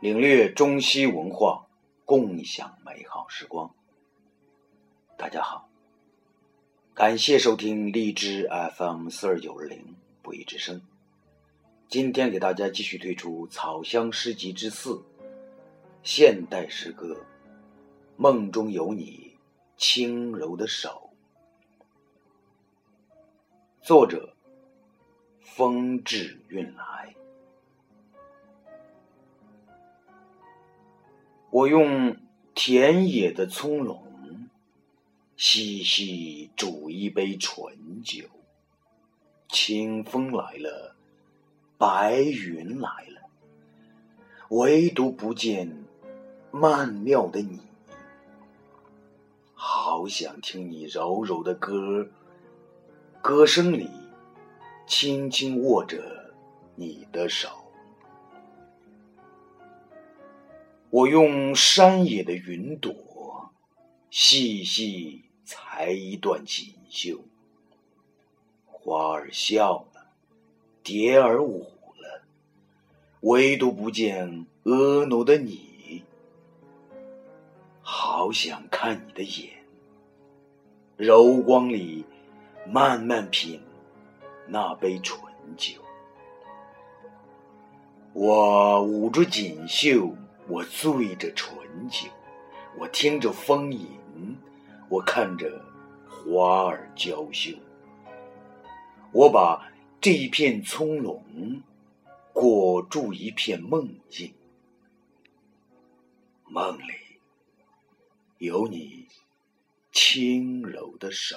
领略中西文化，共享美好时光。大家好，感谢收听荔枝 FM 四二九二零不一之声。今天给大家继续推出《草香诗集之四》现代诗歌《梦中有你轻柔的手》，作者风致韵来。我用田野的葱茏，细细煮一杯醇酒。清风来了，白云来了，唯独不见曼妙的你。好想听你柔柔的歌，歌声里轻轻握着你的手。我用山野的云朵，细细裁一段锦绣。花儿笑了，蝶儿舞了，唯独不见婀娜的你。好想看你的眼，柔光里慢慢品那杯醇酒。我捂住锦绣。我醉着醇酒，我听着风吟，我看着花儿娇羞。我把这一片葱茏裹住一片梦境，梦里有你轻柔的手。